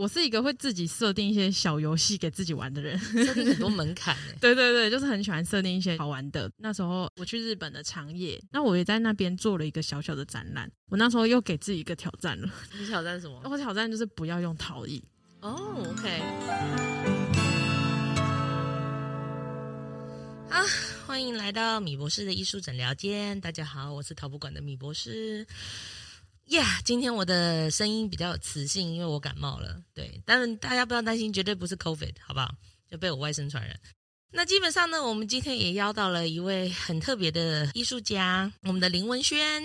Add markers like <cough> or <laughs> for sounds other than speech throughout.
我是一个会自己设定一些小游戏给自己玩的人，<laughs> 设定很多门槛。对对对，就是很喜欢设定一些好玩的。那时候我去日本的长野，那我也在那边做了一个小小的展览。我那时候又给自己一个挑战了。<laughs> 你挑战什么？我挑战就是不要用陶艺。哦、oh，OK。啊，欢迎来到米博士的艺术诊疗间。大家好，我是陶博馆的米博士。呀、今天我的声音比较有磁性，因为我感冒了。对，但大家不要担心，绝对不是 COVID，好不好？就被我外甥传染。那基本上呢，我们今天也邀到了一位很特别的艺术家，我们的林文轩。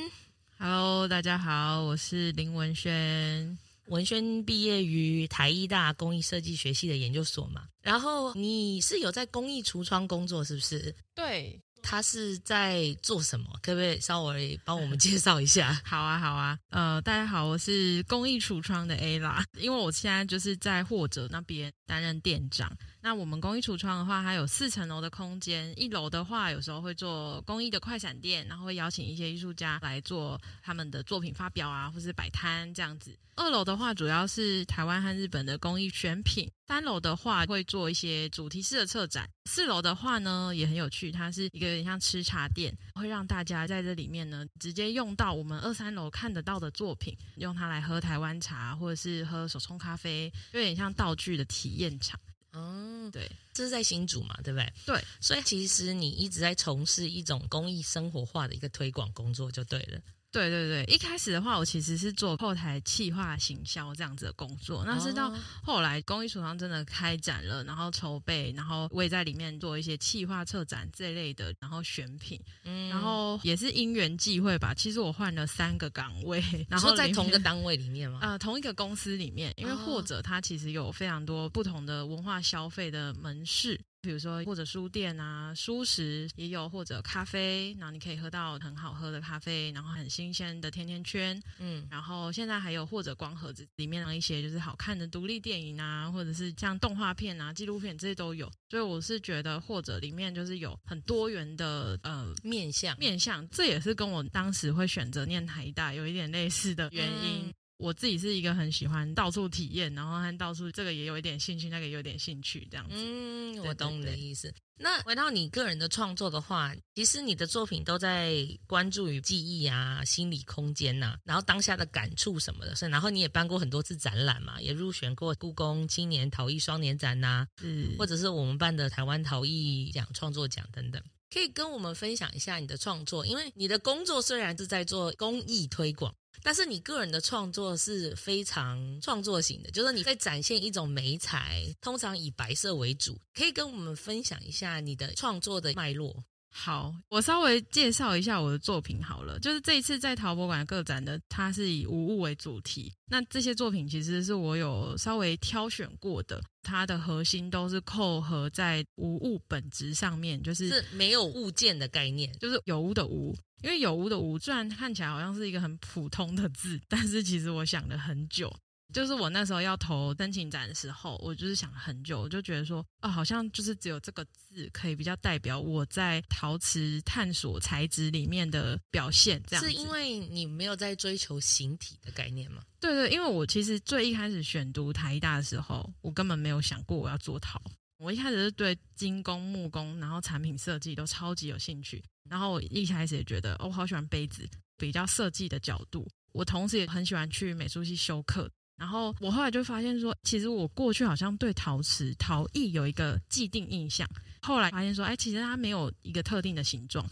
Hello，大家好，我是林文轩。文轩毕业于台艺大工艺设计学系的研究所嘛，然后你是有在工艺橱窗工作，是不是？对。他是在做什么？可不可以稍微帮我们介绍一下？<laughs> 好啊，好啊。呃，大家好，我是公益橱窗的 Ella，因为我现在就是在或者那边担任店长。那我们工艺橱窗的话，它有四层楼的空间。一楼的话，有时候会做工艺的快闪店，然后会邀请一些艺术家来做他们的作品发表啊，或是摆摊这样子。二楼的话，主要是台湾和日本的工艺选品。三楼的话，会做一些主题式的策展。四楼的话呢，也很有趣，它是一个有点像吃茶店，会让大家在这里面呢，直接用到我们二三楼看得到的作品，用它来喝台湾茶，或者是喝手冲咖啡，有点像道具的体验场。嗯，对，这是在新竹嘛，对不对？对，所以其实你一直在从事一种公益生活化的一个推广工作，就对了。对对对，一开始的话，我其实是做后台企划行销这样子的工作。那是到后来公益橱窗真的开展了，然后筹备，然后我也在里面做一些企划策展这类的，然后选品，嗯，然后也是因缘际会吧。其实我换了三个岗位，然后在同一个单位里面吗？<laughs> 呃，同一个公司里面，因为或者它其实有非常多不同的文化消费的门市。比如说，或者书店啊，书食也有，或者咖啡，然后你可以喝到很好喝的咖啡，然后很新鲜的甜甜圈，嗯，然后现在还有或者光盒子里面的一些就是好看的独立电影啊，或者是像动画片啊、纪录片这些都有，所以我是觉得或者里面就是有很多元的呃面向。面向，这也是跟我当时会选择念台大有一点类似的原因。嗯我自己是一个很喜欢到处体验，然后和到处这个也有一点兴趣，那个也有点兴趣，这样子。嗯，我懂你的意思。那回到你个人的创作的话，其实你的作品都在关注于记忆啊、心理空间呐、啊，然后当下的感触什么的。所以，然后你也办过很多次展览嘛，也入选过故宫青年陶艺双年展呐、啊，嗯，或者是我们办的台湾陶艺奖创作奖等等。可以跟我们分享一下你的创作，因为你的工作虽然是在做公益推广。但是你个人的创作是非常创作型的，就是你在展现一种媒材，通常以白色为主。可以跟我们分享一下你的创作的脉络？好，我稍微介绍一下我的作品好了。就是这一次在陶博馆个展的，它是以无物为主题。那这些作品其实是我有稍微挑选过的，它的核心都是扣合在无物本质上面，就是是没有物件的概念，就是有无的无。因为有无的无，虽然看起来好像是一个很普通的字，但是其实我想了很久。就是我那时候要投申请展的时候，我就是想了很久，我就觉得说，哦，好像就是只有这个字可以比较代表我在陶瓷探索材质里面的表现。这样。是因为你没有在追求形体的概念吗？对对，因为我其实最一开始选读台大的时候，我根本没有想过我要做陶。我一开始是对金工、木工，然后产品设计都超级有兴趣。然后我一开始也觉得，哦，我好喜欢杯子，比较设计的角度。我同时也很喜欢去美术系修课。然后我后来就发现说，其实我过去好像对陶瓷、陶艺有一个既定印象。后来发现说，哎，其实它没有一个特定的形状。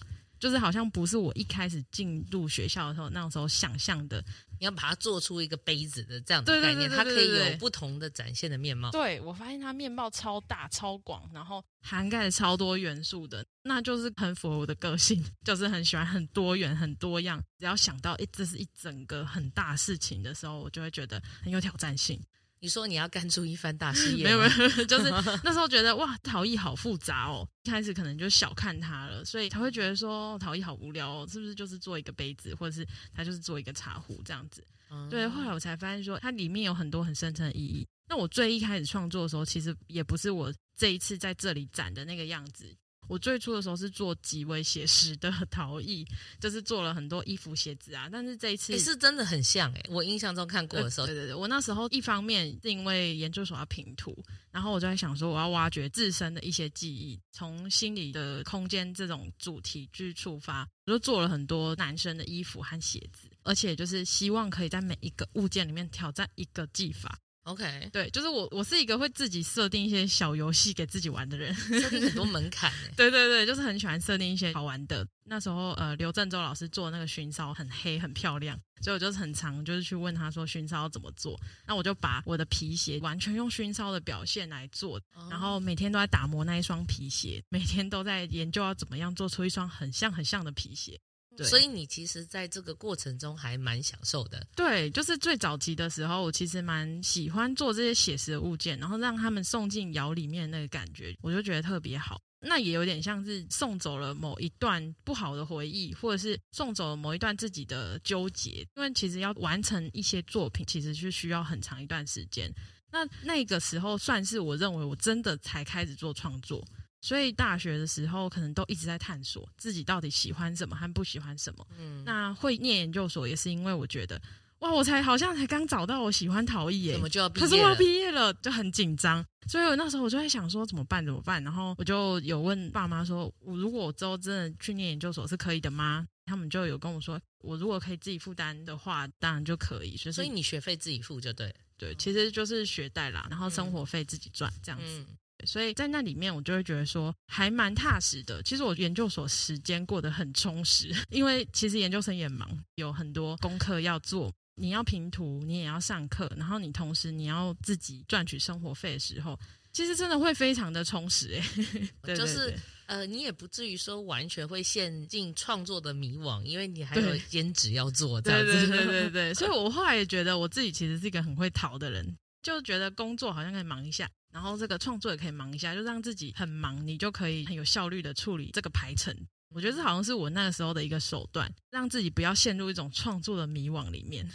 就是好像不是我一开始进入学校的时候那时候想象的，你要把它做出一个杯子的这样的概念，它可以有不同的展现的面貌。对，我发现它面貌超大超广，然后涵盖了超多元素的，那就是很符合我的个性，<laughs> 就是很喜欢很多元很多样。只要想到哎，这是一整个很大事情的时候，我就会觉得很有挑战性。你说你要干出一番大事业？没有没有，<laughs> 就是 <laughs> 那时候觉得哇，陶艺好复杂哦。一开始可能就小看它了，所以他会觉得说陶艺好无聊哦，是不是就是做一个杯子，或者是他就是做一个茶壶这样子？嗯、对，后来我才发现说它里面有很多很深层的意义。那我最一开始创作的时候，其实也不是我这一次在这里展的那个样子。我最初的时候是做极为写实的陶艺，就是做了很多衣服、鞋子啊。但是这一次是真的很像哎，我印象中看过的时候，对对对，我那时候一方面是因为研究所要平图，然后我就在想说，我要挖掘自身的一些记忆，从心理的空间这种主题去出发，我就做了很多男生的衣服和鞋子，而且就是希望可以在每一个物件里面挑战一个技法。OK，对，就是我，我是一个会自己设定一些小游戏给自己玩的人，设定很多门槛。<laughs> 对对对，就是很喜欢设定一些好玩的。那时候，呃，刘振洲老师做那个熏烧很黑很漂亮，所以我就是很常就是去问他说熏烧怎么做。那我就把我的皮鞋完全用熏烧的表现来做，然后每天都在打磨那一双皮鞋，每天都在研究要怎么样做出一双很像很像的皮鞋。对，所以你其实在这个过程中还蛮享受的。对，就是最早期的时候，我其实蛮喜欢做这些写实的物件，然后让他们送进窑里面那个感觉，我就觉得特别好。那也有点像是送走了某一段不好的回忆，或者是送走了某一段自己的纠结。因为其实要完成一些作品，其实是需要很长一段时间。那那个时候算是我认为我真的才开始做创作。所以大学的时候，可能都一直在探索自己到底喜欢什么和不喜欢什么。嗯，那会念研究所也是因为我觉得，哇，我才好像才刚找到我喜欢陶艺耶，怎么就要毕业了？可是我要毕业了，就很紧张。所以我那时候我就在想说怎么办？怎么办？然后我就有问爸妈说，我如果我之后真的去念研究所是可以的吗？他们就有跟我说，我如果可以自己负担的话，当然就可以。所以你学费自己付就对，对，其实就是学贷啦，然后生活费自己赚这样子。嗯所以在那里面，我就会觉得说还蛮踏实的。其实我研究所时间过得很充实，<laughs> 因为其实研究生也忙，有很多功课要做，你要评图，你也要上课，然后你同时你要自己赚取生活费的时候，其实真的会非常的充实。<laughs> 哎，就是呃，你也不至于说完全会陷进创作的迷惘，因为你还有兼职要做。这样子。对对对对 <laughs> 对。所以我后来也觉得我自己其实是一个很会逃的人，就觉得工作好像可以忙一下。然后这个创作也可以忙一下，就让自己很忙，你就可以很有效率的处理这个排程。我觉得这好像是我那个时候的一个手段，让自己不要陷入一种创作的迷惘里面。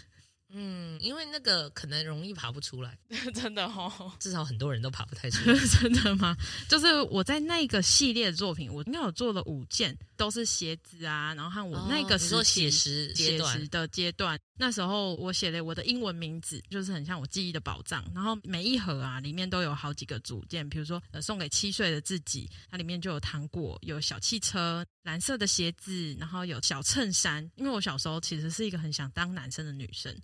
嗯，因为那个可能容易爬不出来，<laughs> 真的哦。至少很多人都爬不太出来，<laughs> 真的吗？就是我在那个系列的作品，我应该有做了五件，都是鞋子啊，然后和我那个时候写实写实的阶段。那时候我写了我的英文名字，就是很像我记忆的宝藏。然后每一盒啊，里面都有好几个组件，比如说呃，送给七岁的自己，它里面就有糖果，有小汽车，蓝色的鞋子，然后有小衬衫。因为我小时候其实是一个很想当男生的女生，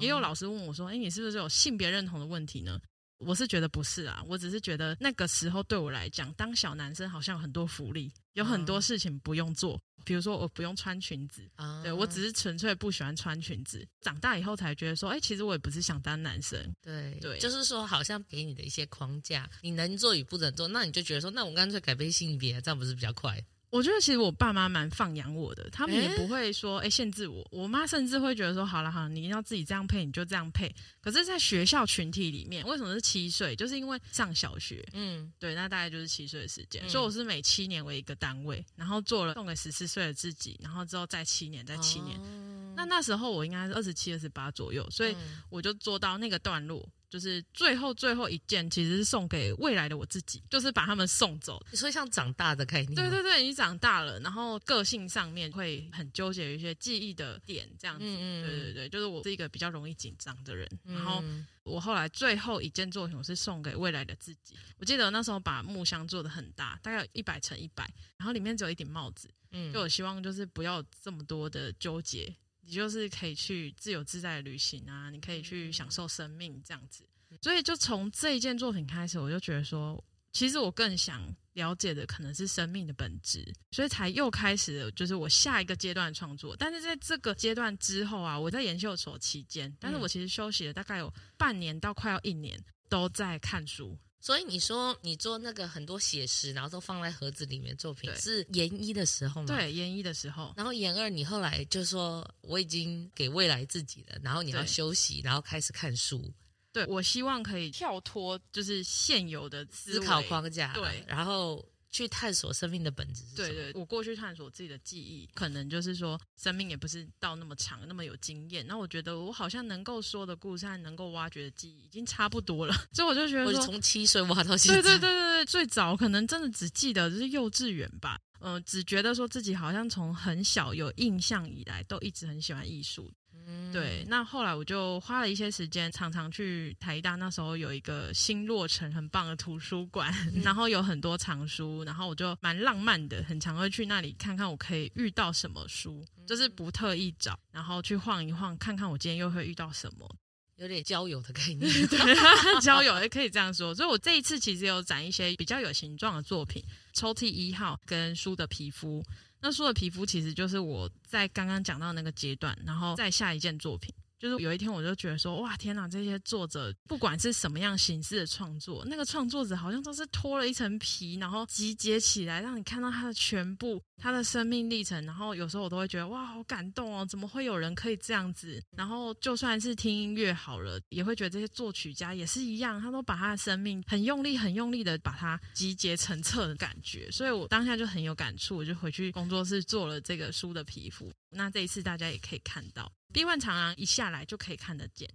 也有老师问我说：“哎，你是不是有性别认同的问题呢？”我是觉得不是啊，我只是觉得那个时候对我来讲，当小男生好像有很多福利，有很多事情不用做。比如说，我不用穿裙子，啊、对，我只是纯粹不喜欢穿裙子。长大以后才觉得说，哎、欸，其实我也不是想当男生。对对，就是说，好像给你的一些框架，你能做与不能做，那你就觉得说，那我干脆改变性别，这样不是比较快？我觉得其实我爸妈蛮放养我的，他们也不会说哎、欸、限制我。我妈甚至会觉得说，好了好了，你要自己这样配，你就这样配。可是，在学校群体里面，为什么是七岁？就是因为上小学，嗯，对，那大概就是七岁的时间。嗯、所以我是每七年为一个单位，然后做了送给十四岁的自己，然后之后再七年，再七年。哦、那那时候我应该是二十七、二十八左右，所以我就做到那个段落。就是最后最后一件，其实是送给未来的我自己，就是把他们送走。你说像长大的概念？对对对，你长大了，然后个性上面会很纠结于一些记忆的点，这样子。嗯嗯，对对对，就是我是一个比较容易紧张的人。嗯、然后我后来最后一件作品，我是送给未来的自己。我记得我那时候把木箱做的很大，大概一百乘一百，然后里面只有一顶帽子。嗯，就我希望就是不要这么多的纠结。你就是可以去自由自在的旅行啊，你可以去享受生命这样子。所以就从这一件作品开始，我就觉得说，其实我更想了解的可能是生命的本质，所以才又开始了就是我下一个阶段创作。但是在这个阶段之后啊，我在研究所期间，但是我其实休息了大概有半年到快要一年，都在看书。所以你说你做那个很多写实，然后都放在盒子里面作品，是研一的时候吗？对，研一的时候。然后研二，你后来就说我已经给未来自己了，然后你要休息，然后开始看书。对，我希望可以跳脱就是现有的思考框架，对，然后去探索生命的本质是什么？对对，我过去探索自己的记忆，可能就是说，生命也不是到那么长，那么有经验。那我觉得我好像能够说的故事还能够挖掘的记忆已经差不多了，<laughs> 所以我就觉得说，我从七岁挖到现在。对对对对对，最早可能真的只记得就是幼稚园吧，嗯、呃，只觉得说自己好像从很小有印象以来，都一直很喜欢艺术。嗯，对，那后来我就花了一些时间，常常去台大。那时候有一个新落成很棒的图书馆，嗯、然后有很多藏书，然后我就蛮浪漫的，很常会去那里看看我可以遇到什么书，嗯、就是不特意找，然后去晃一晃，看看我今天又会遇到什么，有点交友的概念，<laughs> <laughs> 交友也可以这样说。所以我这一次其实有展一些比较有形状的作品，抽屉一号跟书的皮肤。那说的皮肤其实就是我在刚刚讲到那个阶段，然后再下一件作品。就是有一天，我就觉得说，哇，天哪！这些作者不管是什么样形式的创作，那个创作者好像都是脱了一层皮，然后集结起来，让你看到他的全部，他的生命历程。然后有时候我都会觉得，哇，好感动哦！怎么会有人可以这样子？然后就算是听音乐好了，也会觉得这些作曲家也是一样，他都把他的生命很用力、很用力的把它集结成册的感觉。所以我当下就很有感触，我就回去工作室做了这个书的皮肤。那这一次大家也可以看到。B One 长廊一下来就可以看得见。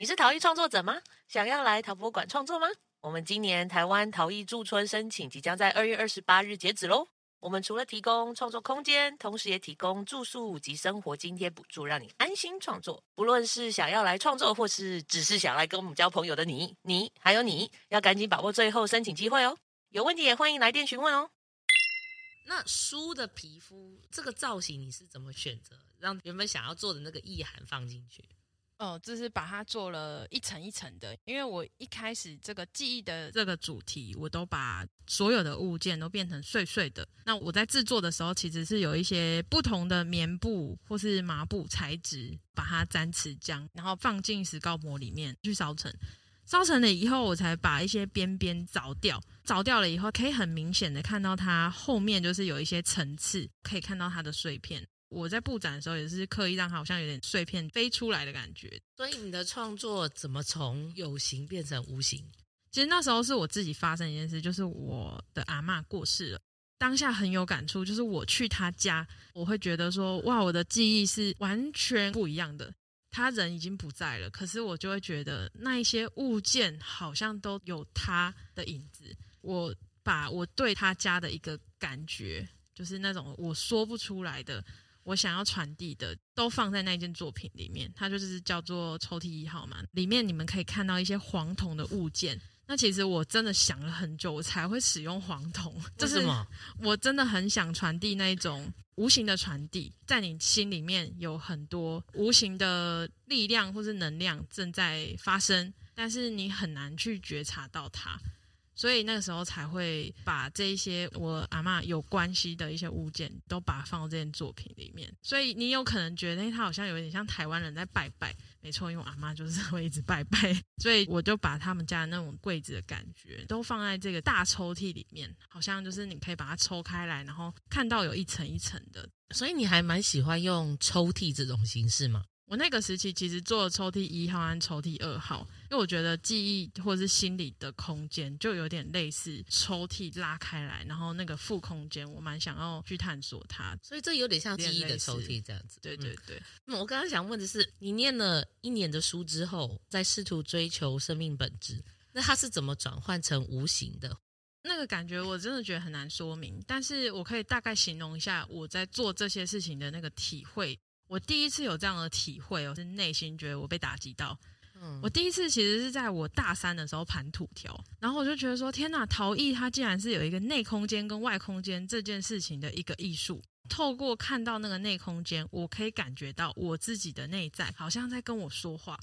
你是陶艺创作者吗？想要来陶博馆创作吗？我们今年台湾陶艺驻村申请即将在二月二十八日截止喽。我们除了提供创作空间，同时也提供住宿及生活津贴补助，让你安心创作。不论是想要来创作，或是只是想来跟我们交朋友的你，你还有你要赶紧把握最后申请机会哦。有问题也欢迎来电询问哦。那书的皮肤这个造型你是怎么选择？让原本想要做的那个意涵放进去，哦，就是把它做了一层一层的。因为我一开始这个记忆的这个主题，我都把所有的物件都变成碎碎的。那我在制作的时候，其实是有一些不同的棉布或是麻布材质，把它沾瓷浆，然后放进石膏模里面去烧成。烧成了以后，我才把一些边边凿掉。凿掉了以后，可以很明显的看到它后面就是有一些层次，可以看到它的碎片。我在布展的时候也是刻意让它好像有点碎片飞出来的感觉。所以你的创作怎么从有形变成无形？其实那时候是我自己发生一件事，就是我的阿嬷过世了，当下很有感触。就是我去他家，我会觉得说，哇，我的记忆是完全不一样的。他人已经不在了，可是我就会觉得那一些物件好像都有他的影子。我把我对他家的一个感觉，就是那种我说不出来的。我想要传递的都放在那件作品里面，它就是叫做抽屉一号嘛。里面你们可以看到一些黄铜的物件。那其实我真的想了很久，我才会使用黄铜。<laughs> 为什么？我真的很想传递那一种无形的传递，在你心里面有很多无形的力量或是能量正在发生，但是你很难去觉察到它。所以那个时候才会把这一些我阿嬷有关系的一些物件都把它放到这件作品里面。所以你有可能觉得，它好像有点像台湾人在拜拜。没错，因为我阿嬷就是 <laughs> 会一直拜拜，所以我就把他们家的那种柜子的感觉都放在这个大抽屉里面，好像就是你可以把它抽开来，然后看到有一层一层的。所以你还蛮喜欢用抽屉这种形式吗？我那个时期其实做了抽屉一号和抽屉二号，因为我觉得记忆或者是心理的空间就有点类似抽屉拉开来，然后那个负空间，我蛮想要去探索它，所以这有点像记忆的抽屉这样子。对对对。那、嗯、我刚刚想问的是，你念了一年的书之后，在试图追求生命本质，那它是怎么转换成无形的？那个感觉我真的觉得很难说明，但是我可以大概形容一下我在做这些事情的那个体会。我第一次有这样的体会，我是内心觉得我被打击到。嗯，我第一次其实是在我大三的时候盘土条，然后我就觉得说，天呐，陶艺它竟然是有一个内空间跟外空间这件事情的一个艺术。透过看到那个内空间，我可以感觉到我自己的内在好像在跟我说话。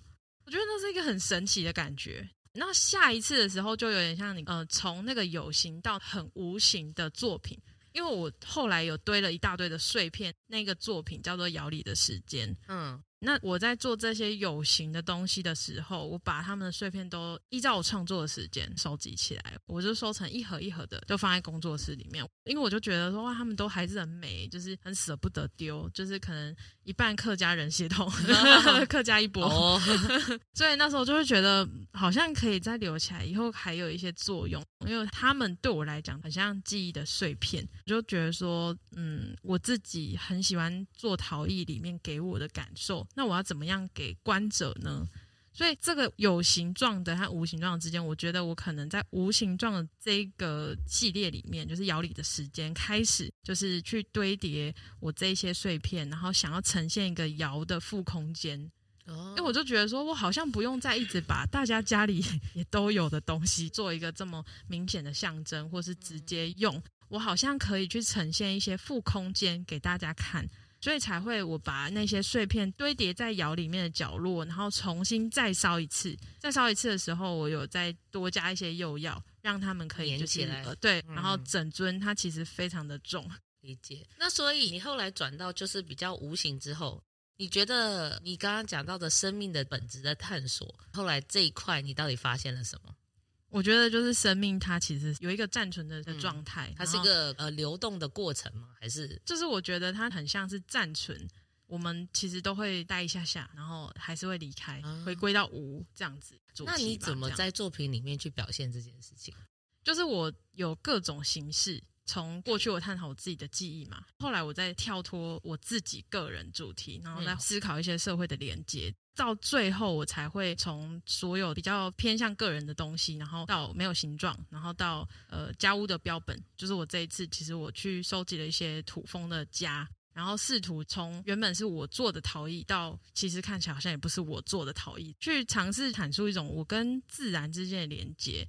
我觉得那是一个很神奇的感觉。那下一次的时候，就有点像你，呃，从那个有形到很无形的作品。因为我后来有堆了一大堆的碎片，那个作品叫做《窑里的时间》。嗯，那我在做这些有形的东西的时候，我把他们的碎片都依照我创作的时间收集起来，我就收成一盒一盒的，就放在工作室里面。因为我就觉得说哇，他们都还是很美，就是很舍不得丢，就是可能一半客家人血统，<laughs> 客家一波，哦、<laughs> 所以那时候就会觉得好像可以再留起来，以后还有一些作用。因为他们对我来讲很像记忆的碎片，我就觉得说，嗯，我自己很喜欢做陶艺里面给我的感受，那我要怎么样给观者呢？所以这个有形状的和无形状之间，我觉得我可能在无形状的这个系列里面，就是窑里的时间开始，就是去堆叠我这些碎片，然后想要呈现一个窑的负空间。哦，因为我就觉得说，我好像不用再一直把大家家里 <laughs> 也都有的东西做一个这么明显的象征，或是直接用，我好像可以去呈现一些负空间给大家看。所以才会我把那些碎片堆叠在窑里面的角落，然后重新再烧一次。再烧一次的时候，我有再多加一些釉药，让他们可以就是连起来。对，然后整尊它其实非常的重。理解。那所以你后来转到就是比较无形之后，你觉得你刚刚讲到的生命的本质的探索，后来这一块你到底发现了什么？我觉得就是生命，它其实有一个暂存的状态，它是一个呃流动的过程吗？还是就是我觉得它很像是暂存，我们其实都会待一下下，然后还是会离开，啊、回归到无这样子。那你怎么在作品里面去表现这件事情？就是我有各种形式，从过去我探讨我自己的记忆嘛，后来我再跳脱我自己个人主题，然后再思考一些社会的连接。到最后，我才会从所有比较偏向个人的东西，然后到没有形状，然后到呃家屋的标本，就是我这一次其实我去收集了一些土风的家，然后试图从原本是我做的陶艺，到其实看起来好像也不是我做的陶艺，去尝试阐述一种我跟自然之间的连接。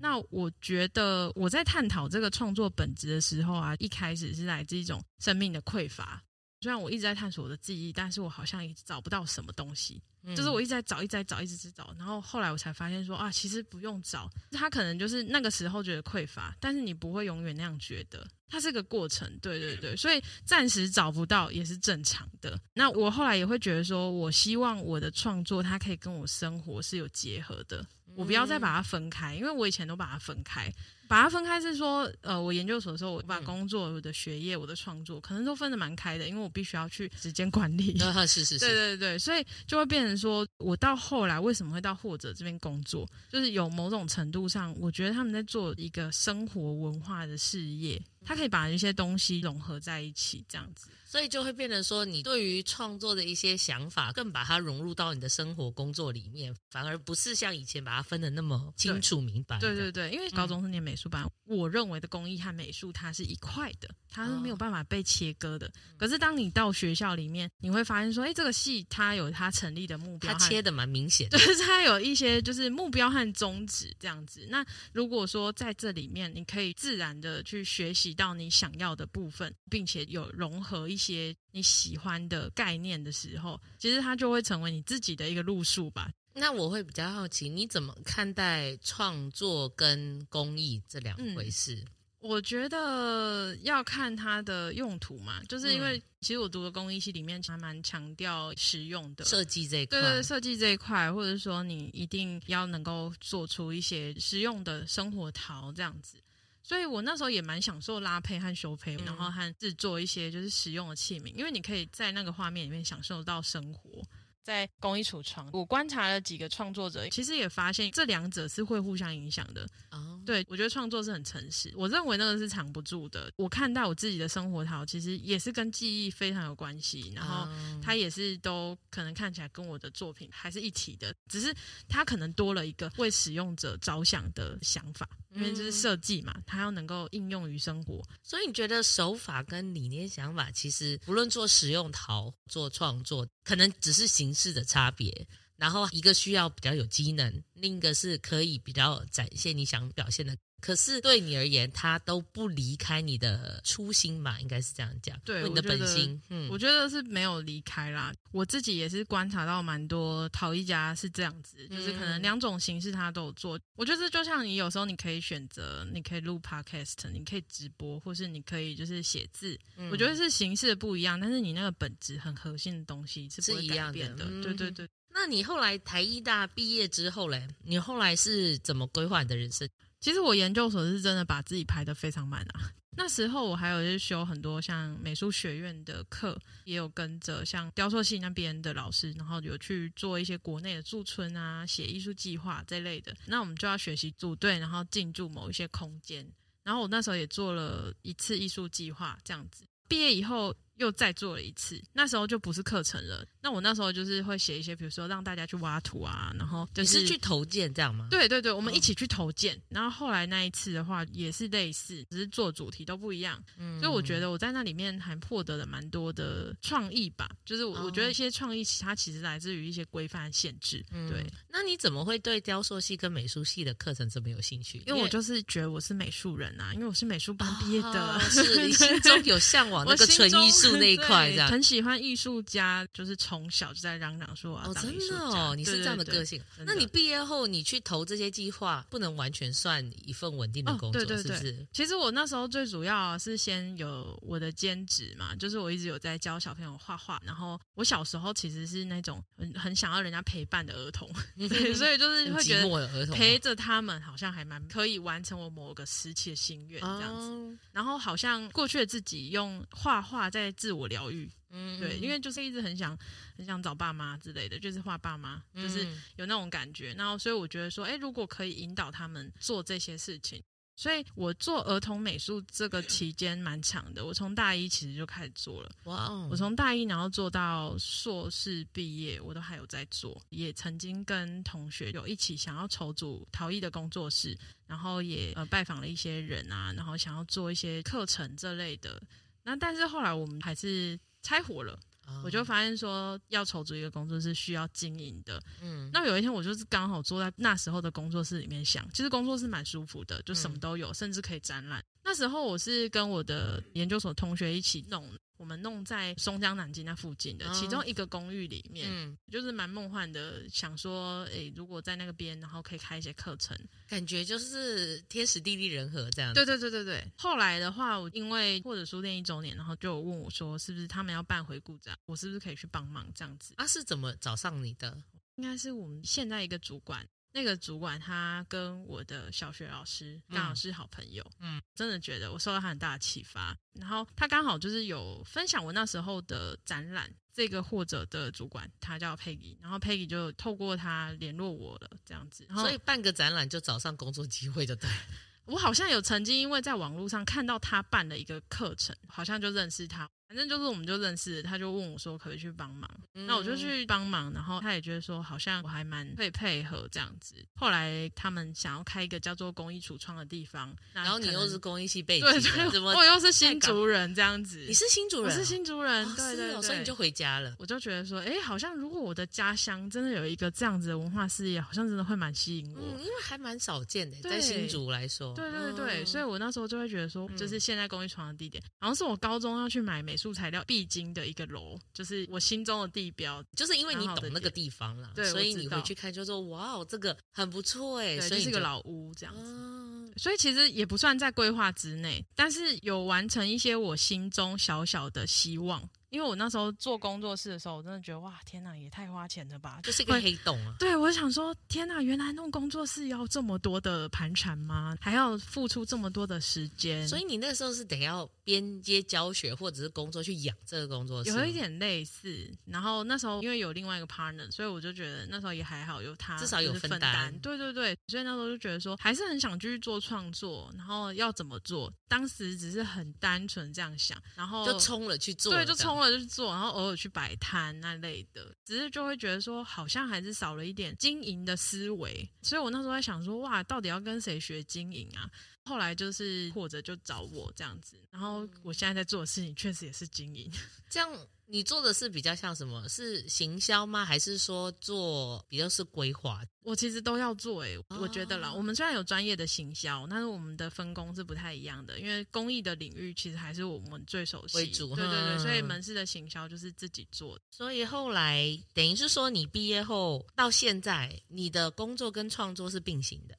那我觉得我在探讨这个创作本质的时候啊，一开始是来自一种生命的匮乏。虽然我一直在探索我的记忆，但是我好像也找不到什么东西。嗯、就是我一直在找，一直在找，一直在找。然后后来我才发现说啊，其实不用找，他可能就是那个时候觉得匮乏，但是你不会永远那样觉得，它是个过程。对对对，所以暂时找不到也是正常的。那我后来也会觉得说，我希望我的创作它可以跟我生活是有结合的，我不要再把它分开，因为我以前都把它分开。把它分开是说，呃，我研究所的时候，我把工作、我的学业、我的创作，可能都分得蛮开的，因为我必须要去时间管理。是是 <laughs> 是，对对对，所以就会变成说，我到后来为什么会到或者这边工作，就是有某种程度上，我觉得他们在做一个生活文化的事业，他可以把一些东西融合在一起，这样子。所以就会变成说，你对于创作的一些想法，更把它融入到你的生活工作里面，反而不是像以前把它分得那么清楚明白。对对对，因为高中是念美术班，嗯、我认为的工艺和美术它是一块的，它是没有办法被切割的。哦、可是当你到学校里面，你会发现说，哎，这个系它有它成立的目标，它切的蛮明显的，就是它有一些就是目标和宗旨这样子。那如果说在这里面，你可以自然的去学习到你想要的部分，并且有融合一些你喜欢的概念的时候，其实它就会成为你自己的一个路数吧。那我会比较好奇，你怎么看待创作跟工艺这两回事？嗯，我觉得要看它的用途嘛，就是因为其实我读的工艺系里面还蛮强调实用的设计这一块，对对，设计这一块，或者说你一定要能够做出一些实用的生活陶这样子。所以我那时候也蛮享受拉坯和修坯，然后和制作一些就是实用的器皿，因为你可以在那个画面里面享受到生活。在工艺橱窗，我观察了几个创作者，其实也发现这两者是会互相影响的。哦，对，我觉得创作是很诚实，我认为那个是藏不住的。我看到我自己的生活陶，其实也是跟记忆非常有关系，然后它也是都可能看起来跟我的作品还是一体的，只是它可能多了一个为使用者着想的想法，因为这是设计嘛，它要能够应用于生活。所以你觉得手法跟理念想法，其实不论做实用陶做创作，可能只是形式的差别，然后一个需要比较有机能，另一个是可以比较展现你想表现的。可是对你而言，他都不离开你的初心嘛，应该是这样讲。对，你的本心，嗯，我觉得是没有离开啦。我自己也是观察到蛮多陶艺家是这样子，就是可能两种形式他都有做。我觉得就像你有时候你可以选择，你可以录 podcast，你可以直播，或是你可以就是写字。我觉得是形式的不一样，但是你那个本质很核心的东西是不会改变的。对对对。那你后来台艺大毕业之后嘞，你后来是怎么规划你的人生？其实我研究所是真的把自己排得非常满啊。那时候我还有就修很多像美术学院的课，也有跟着像雕塑系那边的老师，然后有去做一些国内的驻村啊、写艺术计划这类的。那我们就要学习组队，然后进驻某一些空间。然后我那时候也做了一次艺术计划，这样子。毕业以后。又再做了一次，那时候就不是课程了。那我那时候就是会写一些，比如说让大家去挖土啊，然后就是，你是去投件这样吗？对对对，我们一起去投件。哦。然后后来那一次的话也是类似，只是做主题都不一样。嗯，所以我觉得我在那里面还获得了蛮多的创意吧。就是我我觉得一些创意，它其实来自于一些规范限制。嗯，对。那你怎么会对雕塑系跟美术系的课程这么有兴趣？因为我就是觉得我是美术人啊，因为我是美术班毕业的，哦，是你心中有向往 <laughs> 那个纯艺术那一 <laughs> 块，这样。很喜欢艺术家，就是从小就在嚷嚷说啊，哦，真的哦，你是这样的个性。那你毕业后，你去投这些计划，不能完全算一份稳定的工作，哦、对对对，是不是？其实我那时候最主要是先有我的兼职嘛，就是我一直有在教小朋友画画。然后我小时候其实是那种很很想要人家陪伴的儿童，<laughs> 对，所以就是会觉得陪着他们好像还蛮可以完成我某个时期的心愿这样子。哦、然后好像过去的自己用画画在自我疗愈。嗯，对，因为就是一直很想很想找爸妈之类的，就是画爸妈，就是有那种感觉。然后，所以我觉得说，哎，如果可以引导他们做这些事情，所以我做儿童美术这个期间蛮长的。我从大一其实就开始做了，哇哦！我从大一然后做到硕士毕业，我都还有在做。也曾经跟同学有一起想要筹组陶艺的工作室，然后也呃拜访了一些人啊，然后想要做一些课程这类的。那但是后来我们还是。拆伙了，我就发现说要筹组一个工作室需要经营的。嗯，那有一天我就是刚好坐在那时候的工作室里面想，其实工作室蛮舒服的，就什么都有，甚至可以展览。那时候我是跟我的研究所同学一起弄。我们弄在松江南京那附近的其中一个公寓里面，嗯，就是蛮梦幻的。想说，诶，如果在那个边，然后可以开一些课程，感觉就是天时地利人和这样。对对对对对。后来的话，我因为或者书店一周年，然后就问我说，是不是他们要办回顾展，我是不是可以去帮忙这样子？啊，是怎么找上你的？应该是我们现在一个主管。那个主管他跟我的小学老师刚好是好朋友，嗯，真的觉得我受到他很大的启发。然后他刚好就是有分享我那时候的展览，这个或者的主管他叫 Peggy，然后 Peggy 就透过他联络我了，这样子。所以办个展览就找上工作机会，就对。<laughs> 我好像有曾经因为在网络上看到他办了一个课程，好像就认识他。反正就是我们就认识，他就问我说可不可以去帮忙，嗯、那我就去帮忙，然后他也觉得说好像我还蛮会配合这样子。后来他们想要开一个叫做公益橱窗的地方，然后你又是公益系背景，对对，怎么我又是新竹人这样子？你是新竹人？我是新竹人，对对、哦，所以你就回家了。我就觉得说，哎，好像如果我的家乡真的有一个这样子的文化事业，好像真的会蛮吸引我，嗯、因为还蛮少见的，在新竹来说。对对对，嗯、所以我那时候就会觉得说，就是现在公益橱的地点，好像是我高中要去买美术材料必经的一个楼，就是我心中的地标，就是因为你懂那个地方啦，对，所以你回去看就说哇哦，这个很不错哎，所以是个老屋这样子，嗯，所以其实也不算在规划之内，但是有完成一些我心中小小的希望。因为我那时候做工作室的时候，我真的觉得哇，天哪，也太花钱了吧！就是一个黑洞啊。对，我想说，天哪，原来弄工作室要这么多的盘缠吗？还要付出这么多的时间？所以你那时候是得要边接教学或者是工作去养这个工作室，有一点类似。然后那时候因为有另外一个 partner，所以我就觉得那时候也还好，有他至少有分担。对对对，所以那时候就觉得说，还是很想继续做创作。然后要怎么做？当时只是很单纯这样想，然后就冲了去做，对，就冲了就去做，然后。偶尔去摆摊那类的，只是就会觉得说，好像还是少了一点经营的思维。所以我那时候在想说，哇，到底要跟谁学经营啊？后来就是或者就找我这样子。然后我现在在做的事情，确实也是经营。<laughs> 这样。你做的是比较像什么？是行销吗？还是说做比较是规划？我其实都要做诶、欸，我觉得啦。我们虽然有专业的行销，但是我们的分工是不太一样的。因为公益的领域其实还是我们最熟悉，为主。对对对，所以门市的行销就是自己做。所以后来等于是说，你毕业后到现在，你的工作跟创作是并行的。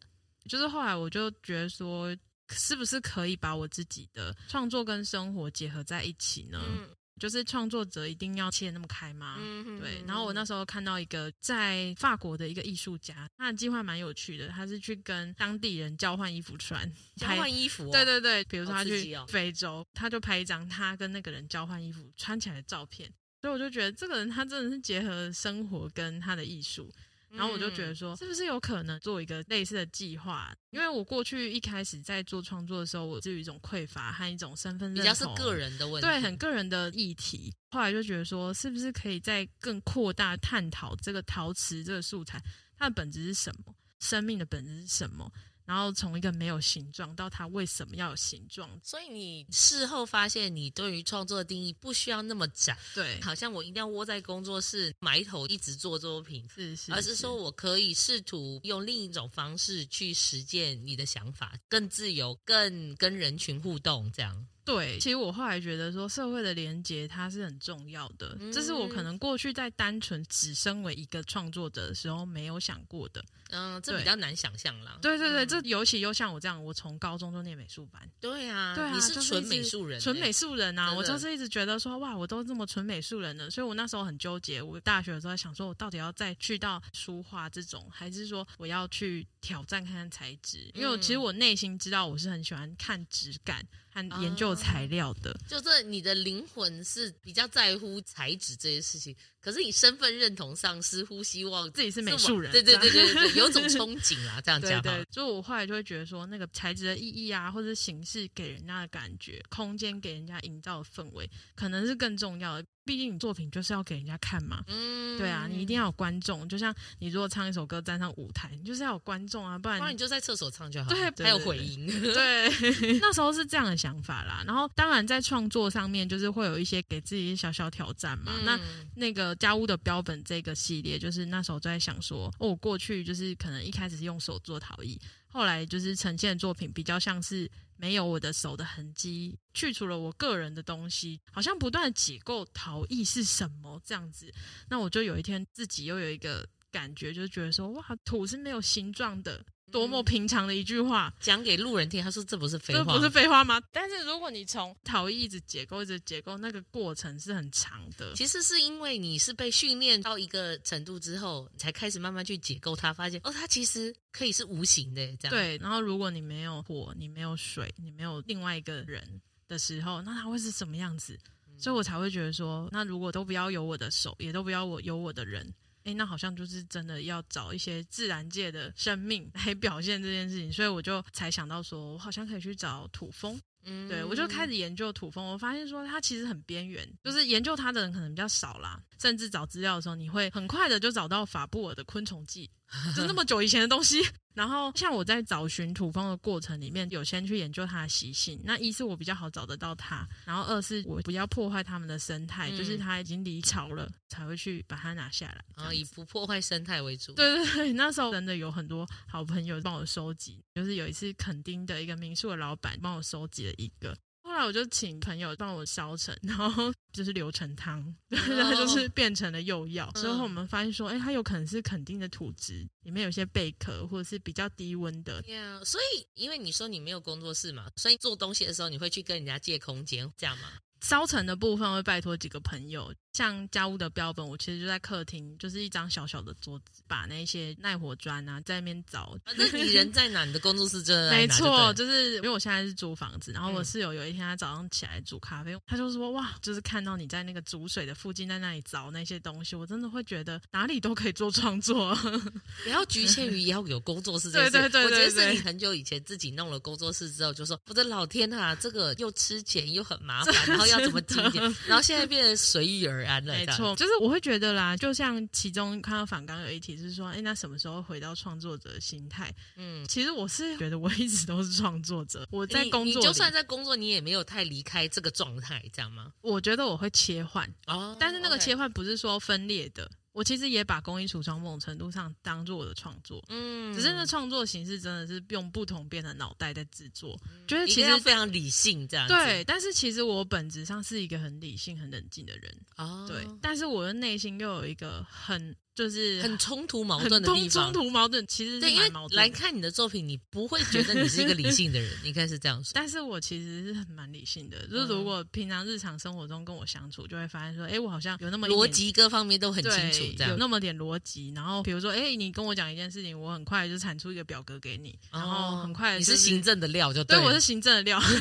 就是后来我就觉得说，是不是可以把我自己的创作跟生活结合在一起呢？嗯就是创作者一定要切那么开吗？嗯，对。然后我那时候看到一个在法国的一个艺术家，他的计划蛮有趣的，他是去跟当地人交换衣服穿，交换衣服、哦。对对对，比如说他去非洲，哦、他就拍一张他跟那个人交换衣服穿起来的照片。所以我就觉得这个人他真的是结合生活跟他的艺术。然后我就觉得说，是不是有可能做一个类似的计划？因为我过去一开始在做创作的时候，我就有一种匮乏和一种身份认同，比较是个人的问题，对，很个人的议题。后来就觉得说，是不是可以再更扩大探讨这个陶瓷这个素材，它的本质是什么？生命的本质是什么？然后从一个没有形状到它为什么要有形状，所以你事后发现，你对于创作的定义不需要那么窄，对，好像我一定要窝在工作室埋头一直做作品，是是，而是说我可以试图用另一种方式去实践你的想法，更自由，更跟人群互动，这样。对，其实我后来觉得说，社会的连接它是很重要的，嗯、这是我可能过去在单纯只身为一个创作者的时候没有想过的。嗯，这比较难想象啦。对对对，这尤其又像我这样，我从高中就念美术班。对啊，对啊，你是纯美术人，纯美术人啊！我就是一直觉得说，哇，我都这么纯美术人了，所以我那时候很纠结。我大学的时候在想说，我到底要再去到书画这种，还是说我要去挑战看看材质？因为我其实我内心知道，我是很喜欢看质感。和研究材料的，嗯、就是你的灵魂是比较在乎材质这些事情，可是你身份认同上似乎希望自己是美术人，对对对对对，有种 <laughs> 憧憬啦，这样讲。对，对，就我后来就会觉得说，那个材质的意义啊，或者形式给人家的感觉，空间给人家营造的氛围，可能是更重要的。毕竟你作品就是要给人家看嘛，嗯，对啊，你一定要有观众。就像你如果唱一首歌站上舞台，你就是要有观众啊，不然你，不然你就在厕所唱就好。对，还有回音。<laughs> 对，对那时候是这样的想法啦。然后当然在创作上面，就是会有一些给自己小小挑战嘛。嗯、那那个家屋的标本这个系列，就是那时候就在想说，哦，我过去就是可能一开始是用手做陶艺，后来就是呈现作品比较像是。没有我的手的痕迹，去除了我个人的东西，好像不断的解构陶艺是什么这样子。那我就有一天自己又有一个感觉，就觉得说，哇，土是没有形状的。多么平常的一句话，讲给路人听。他说：“这不是废话，这不是废话吗？”但是如果你从逃逸一直解构，一直解构，那个过程是很长的。其实是因为你是被训练到一个程度之后，才开始慢慢去解构它，发现哦，它其实可以是无形的这样。对。然后如果你没有火，你没有水，你没有另外一个人的时候，那它会是什么样子？嗯、所以我才会觉得说，那如果都不要有我的手，也都不要我有我的人。哎，那好像就是真的要找一些自然界的生命来表现这件事情，所以我就才想到说，我好像可以去找土蜂。嗯，对，我就开始研究土蜂，我发现说它其实很边缘，就是研究它的人可能比较少啦。甚至找资料的时候，你会很快的就找到法布尔的《昆虫记》，就那么久以前的东西。<laughs> 然后，像我在找寻土蜂的过程里面，有先去研究它的习性。那一是我比较好找得到它，然后二是我不要破坏它们的生态，嗯、就是它已经离巢了，才会去把它拿下来。然后以不破坏生态为主。对对对，那时候真的有很多好朋友帮我收集，就是有一次垦丁的一个民宿的老板帮我收集了一个。后来我就请朋友帮我烧成，然后 <laughs> 就是流成汤，然后就是变成了釉药。之后我们发现说，哎，它有可能是肯定的土质，里面有些贝壳，或者是比较低温的。Yeah, 所以因为你说你没有工作室嘛，所以做东西的时候你会去跟人家借空间，这样吗？烧成的部分会拜托几个朋友，像家务的标本，我其实就在客厅，就是一张小小的桌子，把那些耐火砖啊在那边找。反正、你人在哪？你的工作室就在哪？没错，就是因为我现在是租房子，然后我室友有一天他早上起来煮咖啡，嗯、他就说哇，就是看到你在那个煮水的附近，在那里找那些东西，我真的会觉得哪里都可以做创作，不要局限于要有工作室这 <laughs> 件事。对，对对对，我觉得是你很久以前自己弄了工作室之后，就说我的老天啊，这个又吃钱又很麻烦，<laughs> 然后。要怎么提点？<laughs> 然后现在变得随遇而安了。没错，就是我会觉得啦，就像其中看到反刚有一题是说，哎，那什么时候回到创作者的心态？嗯，其实我是觉得我一直都是创作者。<laughs> 我在工作，你就算在工作，你也没有太离开这个状态，这样吗？我觉得我会切换哦，但是那个切换不是说分裂的。我其实也把公益橱窗某种程度上当做我的创作，嗯，只是那创作形式真的是用不同边的脑袋在制作，嗯、觉得其实非常理性这样。对，但是其实我本质上是一个很理性、很冷静的人哦。对，但是我的内心又有一个很就是很冲突矛盾的地方。冲突矛盾其实是蛮矛盾。来看你的作品，你不会觉得你是一个理性的人，<laughs> 应该是这样说。但是我其实是很蛮理性的，就是如果平常日常生活中跟我相处，就会发现说，哎，我好像有那么逻辑各方面都很清楚，这样有那么点逻辑。然后比如说，哎，你跟我讲一件事情，我很快就产出一个表格给你，然后很快、就是、你是行政的料就对，对，我是行政的料，<laughs> 就是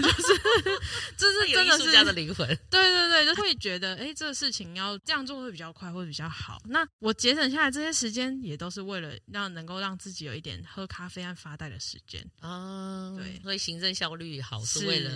这是真的是艺术家的灵魂。<laughs> 对对对，就会觉得，哎，这个事情要这样做会比较快，会比较好。那我节省下来这些时间。也都是为了让能够让自己有一点喝咖啡和发呆的时间啊，对，所以行政效率好是，为了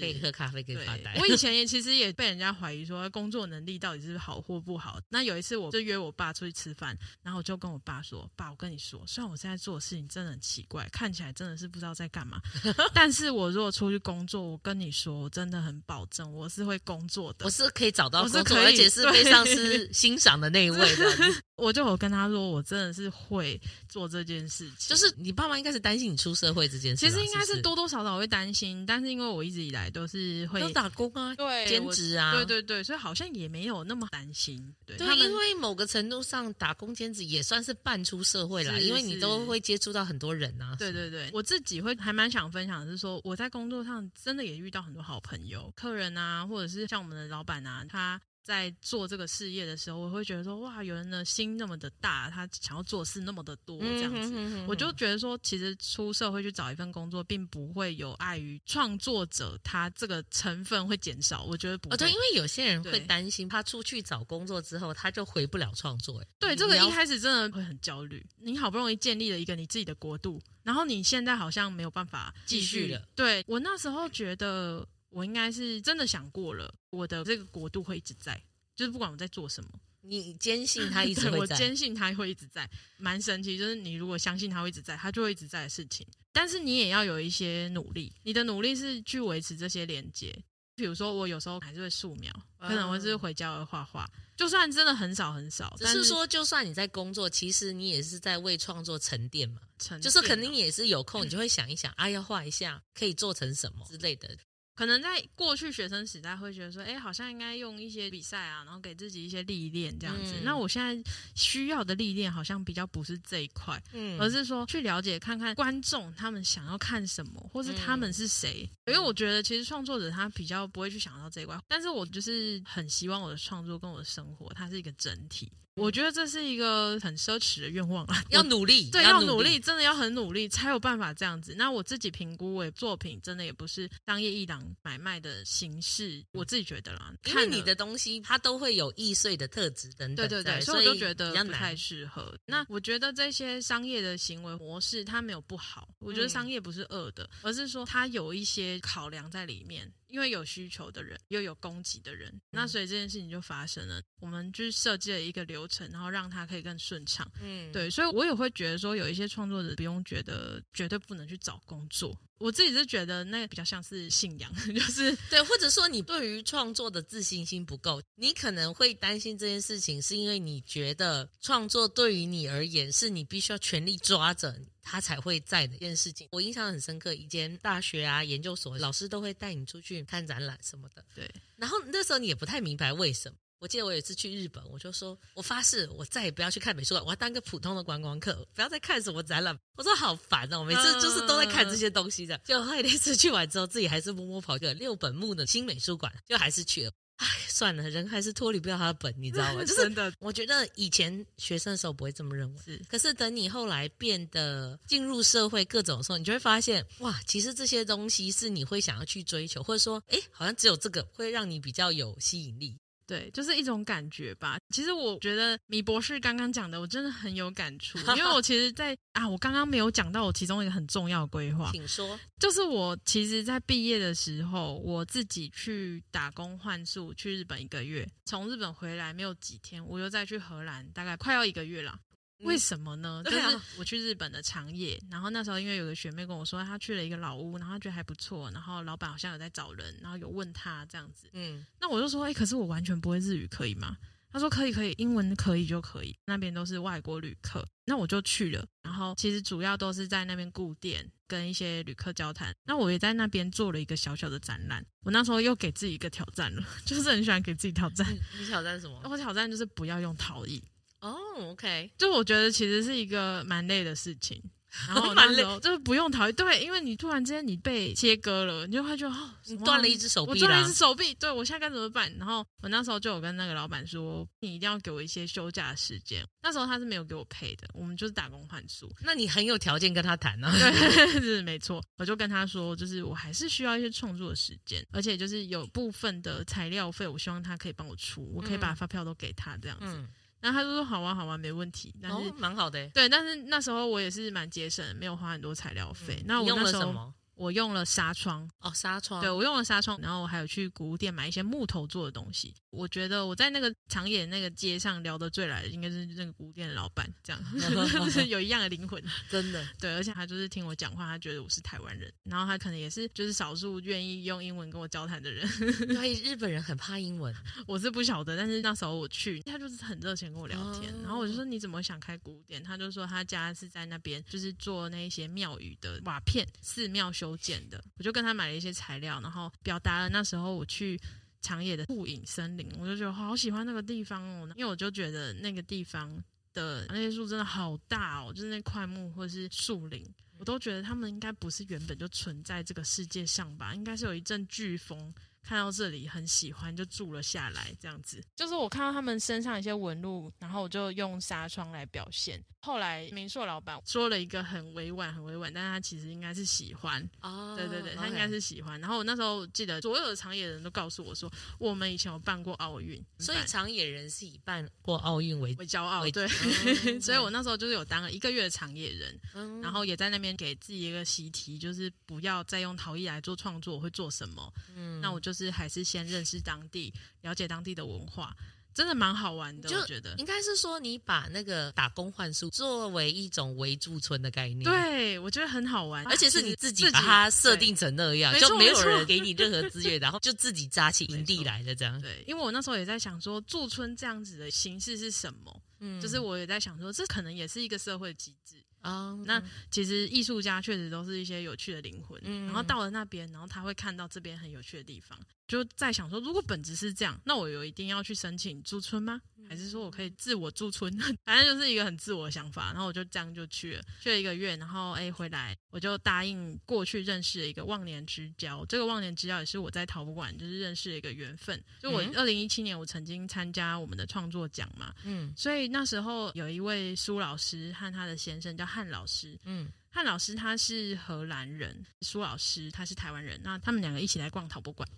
可以喝咖啡可以发呆。我以前也其实也被人家怀疑说工作能力到底是好或不好。那有一次我就约我爸出去吃饭，然后我就跟我爸说：“爸，我跟你说，虽然我现在做的事情真的很奇怪，看起来真的是不知道在干嘛，<laughs> 但是我如果出去工作，我跟你说，我真的很保证我是会工作的，我是可以找到工作，而且是被上司欣赏的那一位的。”我就有跟他说，我真的是会做这件事情。就是你爸妈应该是担心你出社会这件事，其实应该是多多少少会担心，但是因为我一直以来都是会都打工啊，对，兼职啊，对对对，所以好像也没有那么担心。对，对，因为某个程度上打工兼职也算是半出社会了，因为你都会接触到很多人啊。对对对，我自己会还蛮想分享的是说，我在工作上真的也遇到很多好朋友、客人啊，或者是像我们的老板啊，他。在做这个事业的时候，我会觉得说，哇，有人的心那么的大，他想要做事那么的多，这样子，嗯、哼哼哼，我就觉得说，其实出社会去找一份工作，并不会有碍于创作者他这个成分会减少。我觉得不会，哦，对，因为有些人会担心，他出去找工作之后，他就回不了创作。对，这个一开始真的会很焦虑。你好不容易建立了一个你自己的国度，然后你现在好像没有办法继续，继续了。对，我那时候觉得。我应该是真的想过了，我的这个国度会一直在，就是不管我在做什么，你坚信他一直会在，我坚信他会一直在，蛮神奇。就是你如果相信他会一直在，他就会一直在的事情。但是你也要有一些努力，你的努力是去维持这些连接。比如说，我有时候还是会素描，可能我是回家会画画，就算真的很少很少。只是说，就算你在工作，其实你也是在为创作沉淀嘛，沉淀，就是肯定也是有空，你就会想一想，啊，要画一下，可以做成什么之类的。可能在过去学生时代会觉得说，哎，好像应该用一些比赛啊，然后给自己一些历练这样子。嗯、那我现在需要的历练好像比较不是这一块，嗯，而是说去了解看看观众他们想要看什么，或是他们是谁。嗯、因为我觉得其实创作者他比较不会去想到这一块，但是我就是很希望我的创作跟我的生活它是一个整体。我觉得这是一个很奢侈的愿望啊，要努力，对，要努力，真的要很努力才有办法这样子。那我自己评估，我作品真的也不是商业艺廊买卖的形式，我自己觉得啦。因为你的东西它都会有易碎的特质等等，对对对，所以我就觉得不太适合。那我觉得这些商业的行为模式它没有不好，我觉得商业不是恶的，而是说它有一些考量在里面。因为有需求的人，又有供给的人，嗯、那所以这件事情就发生了。我们就是设计了一个流程，然后让它可以更顺畅。嗯，对，所以我也会觉得说，有一些创作者不用觉得绝对不能去找工作。我自己是觉得那个比较像是信仰，<laughs> 就是对，或者说你对于创作的自信心不够，你可能会担心这件事情，是因为你觉得创作对于你而言是你必须要全力抓着它才会在的一件事情。我印象很深刻，以前大学啊、研究所老师都会带你出去看展览什么的，对。然后那时候你也不太明白为什么。我记得我有一次去日本，我就说，我发誓，我再也不要去看美术馆，我要当个普通的观光客，不要再看什么展览。我说好烦哦，我每次就是都在看这些东西的。就后来那次去完之后，自己还是摸摸跑去了六本木的新美术馆，就还是去了。唉，算了，人还是脱离不了他的本，你知道吗？<laughs> 真的，我觉得以前学生的时候不会这么认为，是。可是等你后来变得进入社会各种的时候，你就会发现，哇，其实这些东西是你会想要去追求，或者说，哎，好像只有这个会让你比较有吸引力。对，就是一种感觉吧。其实我觉得米博士刚刚讲的，我真的很有感触，因为我 <laughs> 其实在，在啊，我刚刚没有讲到我其中一个很重要的规划，请说。就是我其实，在毕业的时候，我自己去打工换宿，去日本一个月，从日本回来没有几天，我又再去荷兰，大概快要一个月了。为什么呢？就是我去日本的长野，然后那时候因为有个学妹跟我说，她去了一个老屋，然后她觉得还不错，然后老板好像有在找人，然后有问她这样子。嗯，那我就说，哎，可是我完全不会日语，可以吗？她说可以，可以，英文可以就可以。那边都是外国旅客，那我就去了。然后其实主要都是在那边顾店，跟一些旅客交谈。那我也在那边做了一个小小的展览。我那时候又给自己一个挑战了，<laughs> 就是很喜欢给自己挑战。你，你挑战什么？我挑战就是不要用陶艺。哦，OK，就我觉得其实是一个蛮累的事情。<laughs> 然后蛮累就是不用逃逸，对，因为你突然之间你被切割了，你就会觉得哦，你断了一只手臂，我断了一只手臂，对，我现在该怎么办？然后我那时候就有跟那个老板说，你一定要给我一些休假的时间。那时候他是没有给我配的，我们就是打工换宿。那你很有条件跟他谈啊？对，是没错。我就跟他说，就是我还是需要一些创作的时间，而且就是有部分的材料费，我希望他可以帮我出，我可以把发票都给他这样子。嗯然后他就说：“好啊，好啊，没问题。”但是哦，蛮好的。对，但是那时候我也是蛮节省，没有花很多材料费。嗯、那我那时候用了什么？我用了纱窗哦，纱窗。对，我用了纱窗，然后我还有去古物店买一些木头做的东西。我觉得我在那个长野那个街上聊得最来的，应该是那个古物店的老板，这样 <laughs> 就是有一样的灵魂，<laughs> 真的。对，而且他就是听我讲话，他觉得我是台湾人，然后他可能也是就是少数愿意用英文跟我交谈的人。对，<laughs> 日本人很怕英文，我是不晓得，但是那时候我去，他就是很热情跟我聊天，然后我就说你怎么想开古物店？他就说他家是在那边，就是做那一些庙宇的瓦片，寺庙修建的。我就跟他买了一些材料，然后表达了那时候我去长野的雾影森林，我就觉得好喜欢那个地方哦，因为我就觉得那个地方的那些树真的好大哦，就是那块木或者是树林，我都觉得他们应该不是原本就存在这个世界上吧，应该是有一阵飓风。看到这里很喜欢，就住了下来。这样子，就是我看到他们身上一些纹路，然后我就用纱窗来表现。后来民宿老板说了一个很委婉、很委婉，但是他其实应该是喜欢。哦，对对对，他应该是喜欢。然后我那时候记得，所有的长野人都告诉我说，我们以前有办过奥运，所以长野人是以办过奥运为为骄傲。对，<laughs> 所以我那时候就是有当了一个月的长野人，然后也在那边给自己一个习题，就是不要再用陶艺来做创作，会做什么？嗯，那我就。就是还是先认识当地，了解当地的文化，真的蛮好玩的。我觉得应该是说，你把那个打工换宿作为一种围住村的概念，对我觉得很好玩，而且是你自己把它设定成那样，就没有人给 <laughs> 你任何资源，然后就自己扎起营地来的这样。对，因为我那时候也在想说，驻村这样子的形式是什么？嗯，就是我也在想说，这可能也是一个社会机制。啊，那其实艺术家确实都是一些有趣的灵魂，嗯，然后到了那边，然后他会看到这边很有趣的地方，就在想说，如果本质是这样，那我有一定要去申请驻村吗？还是说我可以自我驻村？<laughs> 反正就是一个很自我的想法，然后我就这样就去了，去了一个月，然后哎回来，我就答应过去认识了一个忘年之交，这个忘年之交也是我在陶博馆就是认识了一个缘分。就我二零一七年我曾经参加我们的创作奖嘛，嗯，所以那时候有一位苏老师和他的先生叫汉老师，嗯，汉老师他是荷兰人，苏老师他是台湾人，那他们两个一起来逛陶博馆。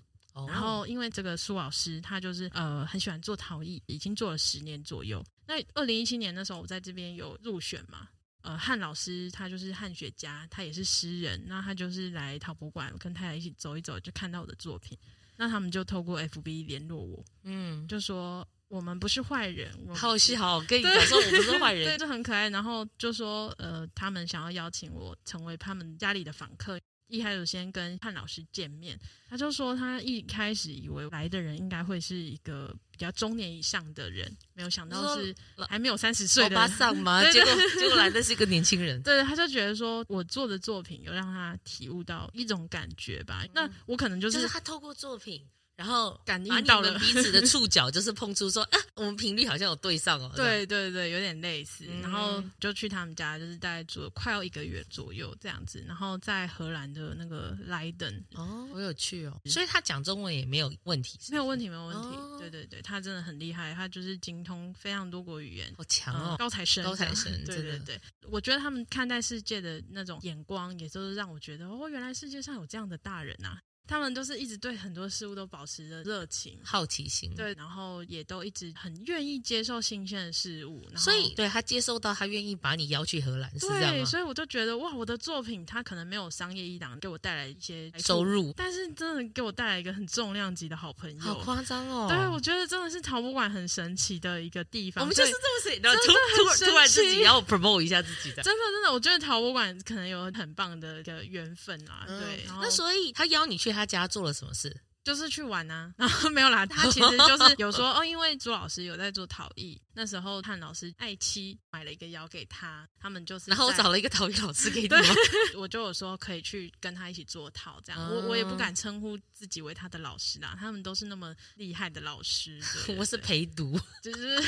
然后，因为这个苏老师，他就是呃很喜欢做陶艺，已经做了十年左右。那二零一七年的时候，我在这边有入选嘛。呃，汉老师他就是汉学家，他也是诗人。那他就是来陶博馆跟太太一起走一走，就看到我的作品。那他们就透过 FB 联络我，嗯，就说我们不是坏人。好戏好，跟你讲说我不是坏人，<laughs> 对，就很可爱。然后就说呃，他们想要邀请我成为他们家里的访客。一开始先跟潘老师见面，他就说他一开始以为来的人应该会是一个比较中年以上的人，没有想到是还没有三十岁的人上吗？<laughs> 结果结果来的是一个年轻人。对，他就觉得说我做的作品有让他体悟到一种感觉吧。嗯、那我可能就是，就是他透过作品。然后感应到了彼此的触角，就是碰触说，啊，我们频率好像有对上哦。对对对，有点类似。嗯、然后就去他们家，就是大概住了快要一个月左右这样子。然后在荷兰的那个莱登哦，好有趣哦。所以他讲中文也没有问题，没有问题，没有问题。哦、对对对，他真的很厉害，他就是精通非常多国语言，好强哦，高材生，高材生。<laughs> 对对对，我觉得他们看待世界的那种眼光，也就是让我觉得，哦，原来世界上有这样的大人啊。他们都是一直对很多事物都保持着热情、好奇心，对，然后也都一直很愿意接受新鲜的事物，所以对他接受到，他愿意把你邀去荷兰，是这样吗？所以我就觉得哇，我的作品它可能没有商业一档给我带来一些收入，但是真的给我带来一个很重量级的好朋友，好夸张哦！对，我觉得真的是陶博馆很神奇的一个地方，我们就是这么神，然后突突突然自己要 promote 一下自己的，真的真的，我觉得陶博馆可能有很棒的一个缘分啊，对。那所以他邀你去他家做了什么？事就是去玩啊，然后 <laughs> 没有啦。他其实就是有说哦，因为朱老师有在做陶艺，那时候汉老师爱妻买了一个窑给他，他们就是。然后我找了一个陶艺老师给你对，<laughs> 我就有说可以去跟他一起做陶，这样。嗯、我我也不敢称呼自己为他的老师啦，他们都是那么厉害的老师。对 <laughs> 对对，我是陪读，就是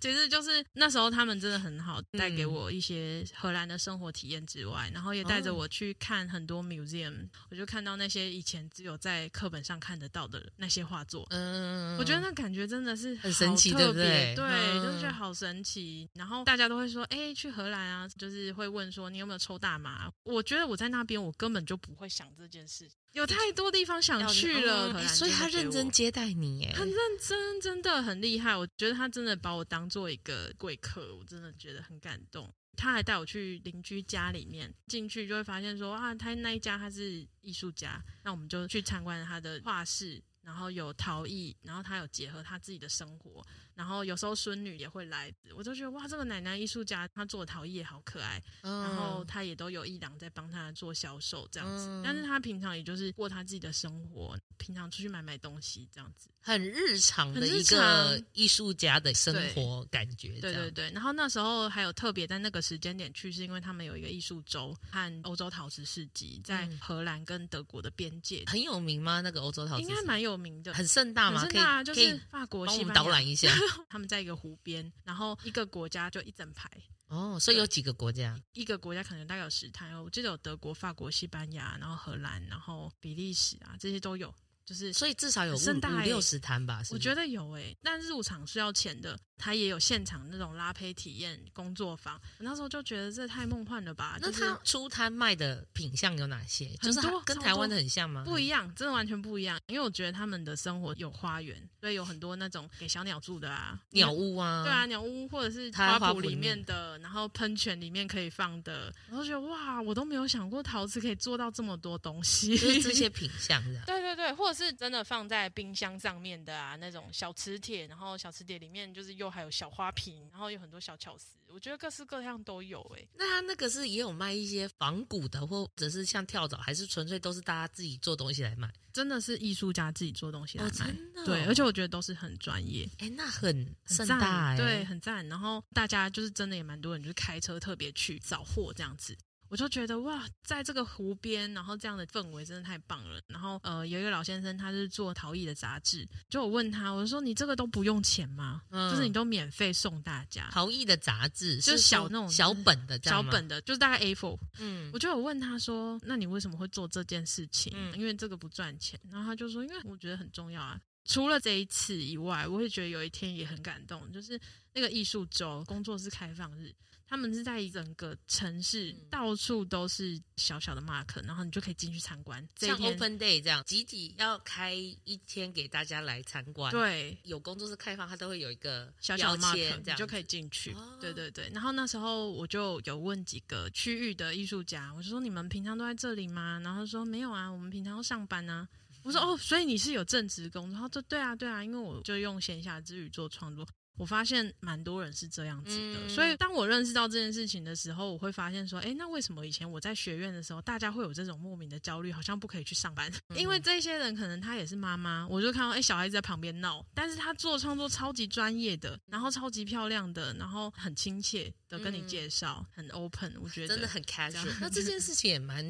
其实就是那时候他们真的很好，带给我一些荷兰的生活体验之外，然后也带着我去看很多 museum，我就看到那些以前只有在。课本上看得到的那些画作，嗯，我觉得那感觉真的是很神奇，对不对？对，就是觉得好神奇。然后大家都会说，哎，去荷兰啊，就是会问说你有没有抽大麻？我觉得我在那边，我根本就不会想这件事，有太多地方想去了，所以他认真接待你，耶，很认真，真的很厉害。我觉得他真的把我当做一个贵客，我真的觉得很感动。他还带我去邻居家里面，进去就会发现说啊，他那一家他是艺术家，那我们就去参观他的画室，然后有陶艺，然后他有结合他自己的生活。然后有时候孙女也会来，我就觉得哇，这个奶奶艺术家，她做的陶艺也好可爱。嗯、然后她也都有一两在帮她做销售这样子，嗯、但是她平常也就是过她自己的生活，平常出去买买东西这样子，很日常的一个艺术家的生活感觉。对对对。然后那时候还有特别在那个时间点去，是因为他们有一个艺术周和欧洲陶瓷市集，在荷兰跟德国的边界，很有名吗？那个欧洲陶瓷应该蛮有名的，很盛大吗？很盛大，就是法国西班牙帮我们导览一下。<laughs> 他们在一个湖边，然后一个国家就一整排哦，所以有几个国家？一个国家可能大概有十摊哦，我记得有德国、法国、西班牙，然后荷兰，然后比利时啊，这些都有。就是，所以至少有五五六十摊吧，我觉得有诶、欸，但入场是要钱的。他也有现场那种拉胚体验工作坊，我那时候就觉得这太梦幻了吧。那他出摊卖的品相有哪些？就是跟台湾的很像吗？不一样，真的完全不一样。因为我觉得他们的生活有花园，所以有很多那种给小鸟住的啊，鸟屋啊，对啊，鸟屋或者是花圃里面的，然后喷泉里面可以放的。我就觉得哇，我都没有想过陶瓷可以做到这么多东西，就是这些品相的。<laughs> 对对对，或者是真的放在冰箱上面的啊，那种小磁铁，然后小磁铁里面就是又还有小花瓶，然后有很多小巧思，我觉得各式各样都有哎、欸。那他那个是也有卖一些仿古的，或者是像跳蚤，还是纯粹都是大家自己做东西来卖？真的是艺术家自己做东西来卖，哦真的哦、对，而且我觉得都是很专业。哎，那很盛大哎，对，很赞。然后大家就是真的也蛮多人，就是开车特别去找货这样子。我就觉得哇，在这个湖边，然后这样的氛围真的太棒了。然后呃，有一个老先生，他是做陶艺的杂志，就我问他，我就说你这个都不用钱吗？嗯，就是你都免费送大家陶艺的杂志，就是小那种小本的，小本的，就是大概 A4。嗯，我就有问他说，那你为什么会做这件事情？嗯，因为这个不赚钱。然后他就说，因为我觉得很重要啊。除了这一次以外，我会觉得有一天也很感动，就是那个艺术周工作室开放日。他们是在一整个城市，嗯、到处都是小小的 mark，然后你就可以进去参观。像 open day 这样，集体要开一天给大家来参观。对，有工作室开放，它都会有一个小小的 mark，你就可以进去。哦、对对对。然后那时候我就有问几个区域的艺术家，我就说：“你们平常都在这里吗？”然后他说：“没有啊，我们平常要上班啊。”我说：“哦，所以你是有正职工作？”他说：“对啊，对啊，因为我就用闲暇之余做创作。”我发现蛮多人是这样子的，嗯、所以当我认识到这件事情的时候，我会发现说，哎，那为什么以前我在学院的时候，大家会有这种莫名的焦虑，好像不可以去上班？嗯、因为这些人可能他也是妈妈，我就看到哎，小孩子在旁边闹，但是他做创作超级专业的，然后超级漂亮的，然后很亲切的跟你介绍，嗯、很 open，我觉得真的很 casual。那这件事情也蛮。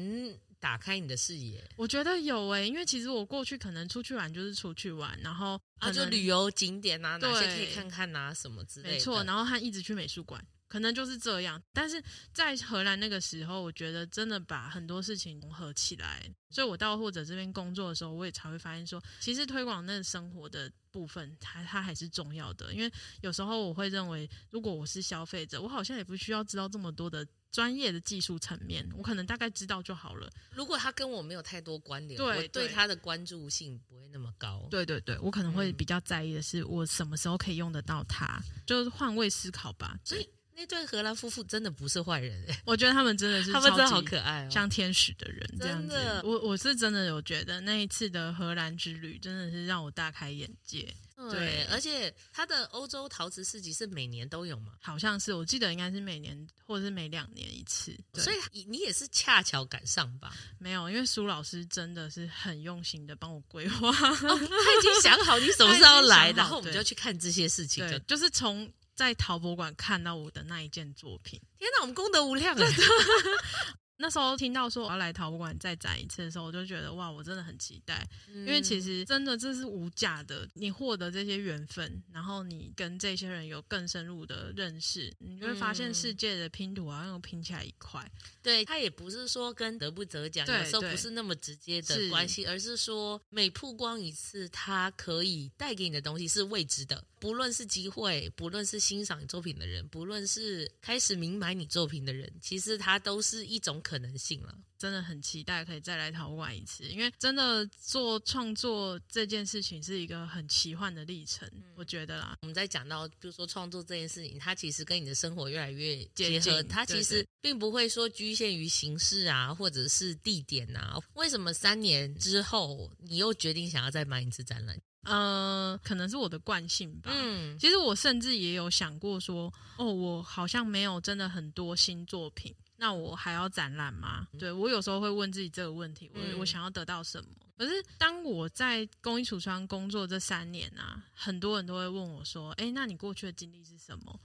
打开你的视野，我觉得有诶，因为其实我过去可能出去玩就是出去玩，然后啊就旅游景点啊，哪些可以看看啊什么之类的，没错，然后他一直去美术馆，可能就是这样。但是在荷兰那个时候，我觉得真的把很多事情融合起来，所以我到或者这边工作的时候，我也才会发现说，其实推广那个生活的部分，它它还是重要的。因为有时候我会认为，如果我是消费者，我好像也不需要知道这么多的。专业的技术层面，我可能大概知道就好了。如果他跟我没有太多关联，对，我对他的关注性不会那么高。对对对，我可能会比较在意的是，我什么时候可以用得到它，就是换位思考吧。所以那对荷兰夫妇真的不是坏人哎，我觉得他们真的是 <laughs> 他们真的好可爱，像天使的人这样子。我我是真的有觉得那一次的荷兰之旅真的是让我大开眼界。对，而且他的欧洲陶瓷市集是每年都有吗？好像是，我记得应该是每年或者是每两年一次。所以你也是恰巧赶上吧？<laughs> 没有，因为苏老师真的是很用心的帮我规划，哦，<laughs> 他已经想好你什么时候来，然后我们就去看这些事情就，就就是从。在陶博馆看到我的那一件作品，天哪，我们功德无量啊！<laughs> 那时候听到说我要来陶博馆再展一次的时候，我就觉得哇，我真的很期待，嗯、因为其实真的这是无价的。你获得这些缘分，然后你跟这些人有更深入的认识，你就会发现世界的拼图好像又拼起来一块。对，它也不是说跟得不得奖有时候不是那么直接的关系，而是说每曝光一次，它可以带给你的东西是未知的。不论是机会，不论是欣赏你作品的人，不论是开始明白你作品的人，其实它都是一种可能性了。真的很期待可以再来陶馆一次，因为真的做创作这件事情是一个很奇幻的历程，嗯、我觉得啦。我们在讲到，比如说创作这件事情，它其实跟你的生活越来越结合，它其实并不会说局限于形式啊，或者是地点啊。为什么三年之后你又决定想要再办一次展览？呃，可能是我的惯性吧。嗯，其实我甚至也有想过说，哦，我好像没有真的很多新作品，那我还要展览吗？对，我有时候会问自己这个问题，我我想要得到什么？可是当我在公益橱窗工作这三年啊，很多人都会问我说，哎，那你过去的经历是什么？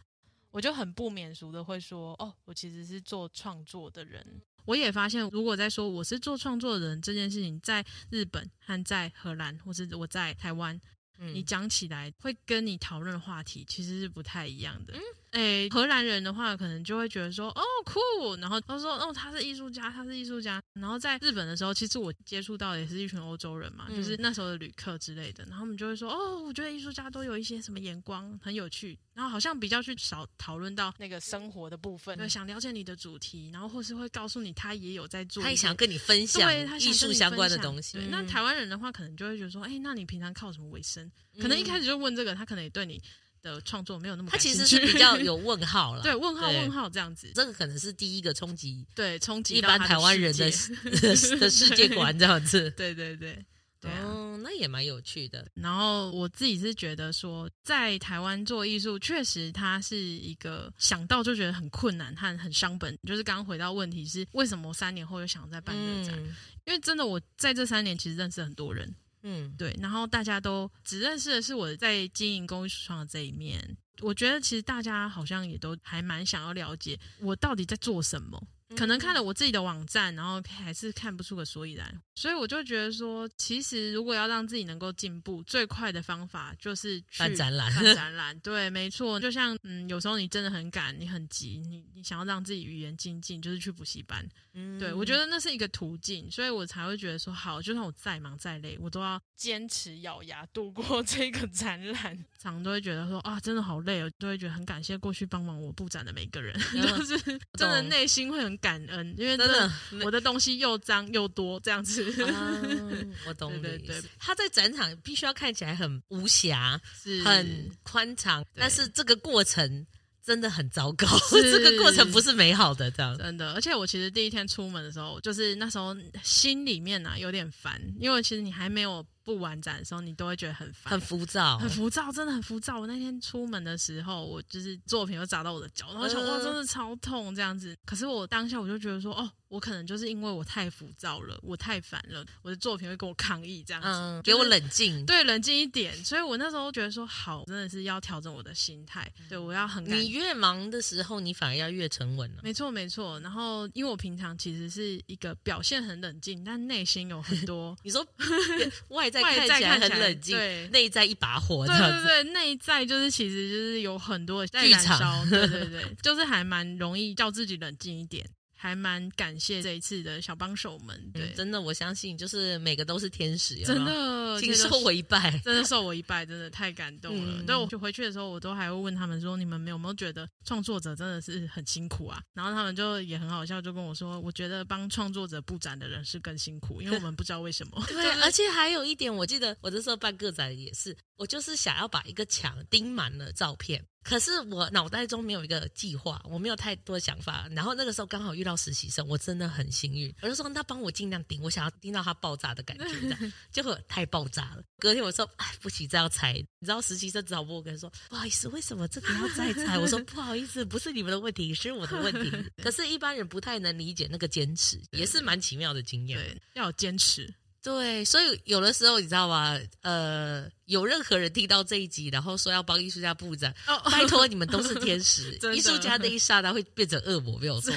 我就很不免俗的会说，哦，我其实是做创作的人。我也发现，如果在说我是做创作的人这件事情，在日本和在荷兰，或是我在台湾，嗯，你讲起来会跟你讨论的话题其实是不太一样的。嗯诶，荷兰人的话，可能就会觉得说，哦，酷，然后他说，哦，他是艺术家，他是艺术家。然后在日本的时候，其实我接触到的也是一群欧洲人嘛，嗯、就是那时候的旅客之类的。然后我们就会说，哦，我觉得艺术家都有一些什么眼光，很有趣。然后好像比较去少讨论到那个生活的部分，对，想了解你的主题，然后或是会告诉你他也有在做，他也想跟你分享艺术相关的东西。对，那台湾人的话，可能就会觉得说，哎，那你平常靠什么为生？可能一开始就问这个，他可能也对你。的创作没有那么，他其实是比较有问号了，<laughs> 对，问号问号这样子，这个可能是第一个冲击，对，冲击一般台湾人的 <laughs> 的世界观这样子，<laughs> 对对对，对啊，哦，那也蛮有趣的。然后我自己是觉得说，在台湾做艺术，确实它是一个想到就觉得很困难和很伤本。就是刚刚回到问题是，为什么我三年后又想再办个展？嗯，因为真的我在这三年其实认识很多人。嗯，对，然后大家都只认识的是我在经营公益橱窗的这一面。我觉得其实大家好像也都还蛮想要了解我到底在做什么。可能看了我自己的网站，然后还是看不出个所以然，所以我就觉得说，其实如果要让自己能够进步，最快的方法就是去办展览。办展览，对，没错。就像嗯，有时候你真的很赶，你很急，你你想要让自己语言精进，就是去补习班。嗯，对，我觉得那是一个途径，所以我才会觉得说，好，就算我再忙再累，我都要坚持咬牙度过 <laughs> 这个展览。常常都会觉得说啊，真的好累哦，都会觉得很感谢过去帮忙我布展的每个人，<laughs> 就是真的内心会很。感恩，因为真的我的东西又脏又多，这样子。啊、<laughs> 我懂。对对对，他在展场必须要看起来很无瑕，是很宽敞，但是这个过程真的很糟糕，这个过程不是美好的，这样真的。而且我其实第一天出门的时候，就是那时候心里面呢、啊、有点烦，因为其实你还没有布完展的时候，你都会觉得很烦，很浮躁，很浮躁，真的很浮躁。我那天出门的时候，我就是作品又砸到我的脚，然后想哇，真的超痛这样子。可是我当下我就觉得说，哦。我可能就是因为我太浮躁了，我太烦了，我的作品会跟我抗议这样子，嗯，给我冷静，对，冷静一点。所以我那时候觉得说，好，真的是要调整我的心态，对，我要很。你越忙的时候，你反而要越沉稳了。没错，没错。然后，因为我平常其实是一个表现很冷静，但内心有很多。<laughs> 你说 <laughs> 外在看起来很冷静，对，内在一把火。对对对，内在就是其实就是有很多在燃烧。对对对，就是还蛮容易叫自己冷静一点。还蛮感谢这一次的小帮手们，对，嗯、真的，我相信就是每个都是天使，真的，请受我一拜，<laughs> 真的受我一拜，真的太感动了。嗯、对，我就回去的时候，我都还会问他们说，你们有没有觉得创作者真的是很辛苦啊？然后他们就也很好笑，就跟我说，我觉得帮创作者布展的人是更辛苦，因为我们不知道为什么。<laughs> 对，而且还有一点，我记得我这时候办个展也是，我就是想要把一个墙钉满了照片。可是我脑袋中没有一个计划，我没有太多想法。然后那个时候刚好遇到实习生，我真的很幸运。我就说那帮我尽量钉，我想要钉到他爆炸的感觉，这样 <laughs> 结果太爆炸了。隔天我说哎，不行，这要拆。你知道实习生只好跟我跟说不好意思，为什么这个要再拆？我说不好意思，不是你们的问题，是我的问题。<laughs> 可是，一般人不太能理解那个坚持，也是蛮奇妙的经验。对，要有坚持。对，所以有的时候你知道吗？呃，有任何人听到这一集，然后说要帮艺术家布展，哦、拜托你们都是天使。<laughs> 艺术家那一刹那会变成恶魔，没有错。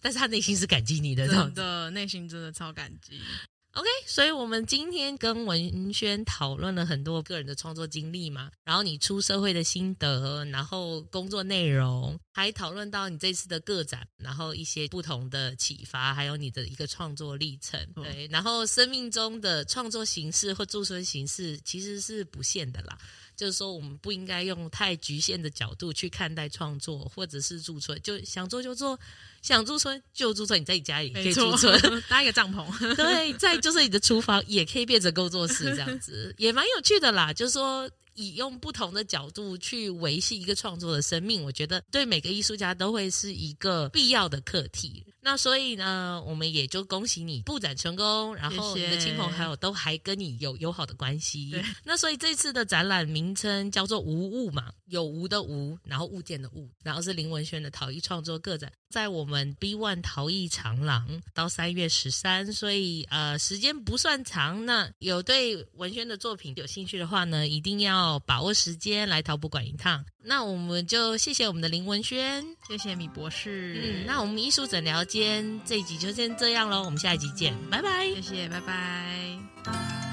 但是他内心是感激你的，真的，内心真的超感激。OK，所以我们今天跟文轩讨论了很多个人的创作经历嘛，然后你出社会的心得，然后工作内容，还讨论到你这次的个展，然后一些不同的启发，还有你的一个创作历程。对，然后生命中的创作形式或驻村形式其实是不限的啦。就是说，我们不应该用太局限的角度去看待创作，或者是驻村，就想做就做，想驻村就驻村。你在你家里可以驻村，搭一个帐篷，对，在就是你的厨房也可以变成工作室，这样子也蛮有趣的啦。就是说。以用不同的角度去维系一个创作的生命，我觉得对每个艺术家都会是一个必要的课题。那所以呢，我们也就恭喜你布展成功，然后你的亲朋好友都还跟你有友好的关系。那所以这次的展览名称叫做“无物”嘛，有无的无，然后物件的物，然后是林文轩的陶艺创作个展，在我们 B One 陶艺长廊到三月十三，所以呃时间不算长。那有对文轩的作品有兴趣的话呢，一定要。把握时间来陶博馆一趟，那我们就谢谢我们的林文轩，谢谢米博士。嗯，那我们艺术诊疗间这一集就先这样喽，我们下一集见，拜拜，谢谢，拜拜。